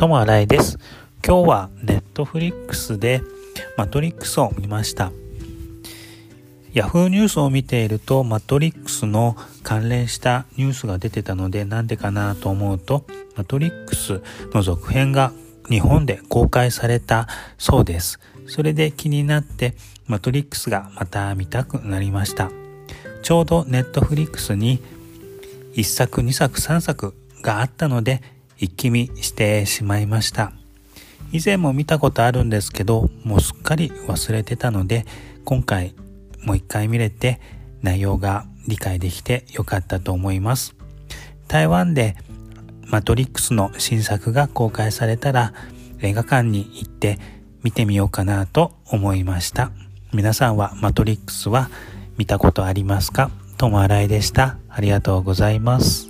ともあらいです。今日はネットフリックスでマトリックスを見ました。ヤフーニュースを見ているとマトリックスの関連したニュースが出てたのでなんでかなと思うとマトリックスの続編が日本で公開されたそうです。それで気になってマトリックスがまた見たくなりました。ちょうどネットフリックスに1作2作3作があったので一気見してしまいました。以前も見たことあるんですけど、もうすっかり忘れてたので、今回もう一回見れて内容が理解できてよかったと思います。台湾でマトリックスの新作が公開されたら映画館に行って見てみようかなと思いました。皆さんはマトリックスは見たことありますか？ともあらいでした。ありがとうございます。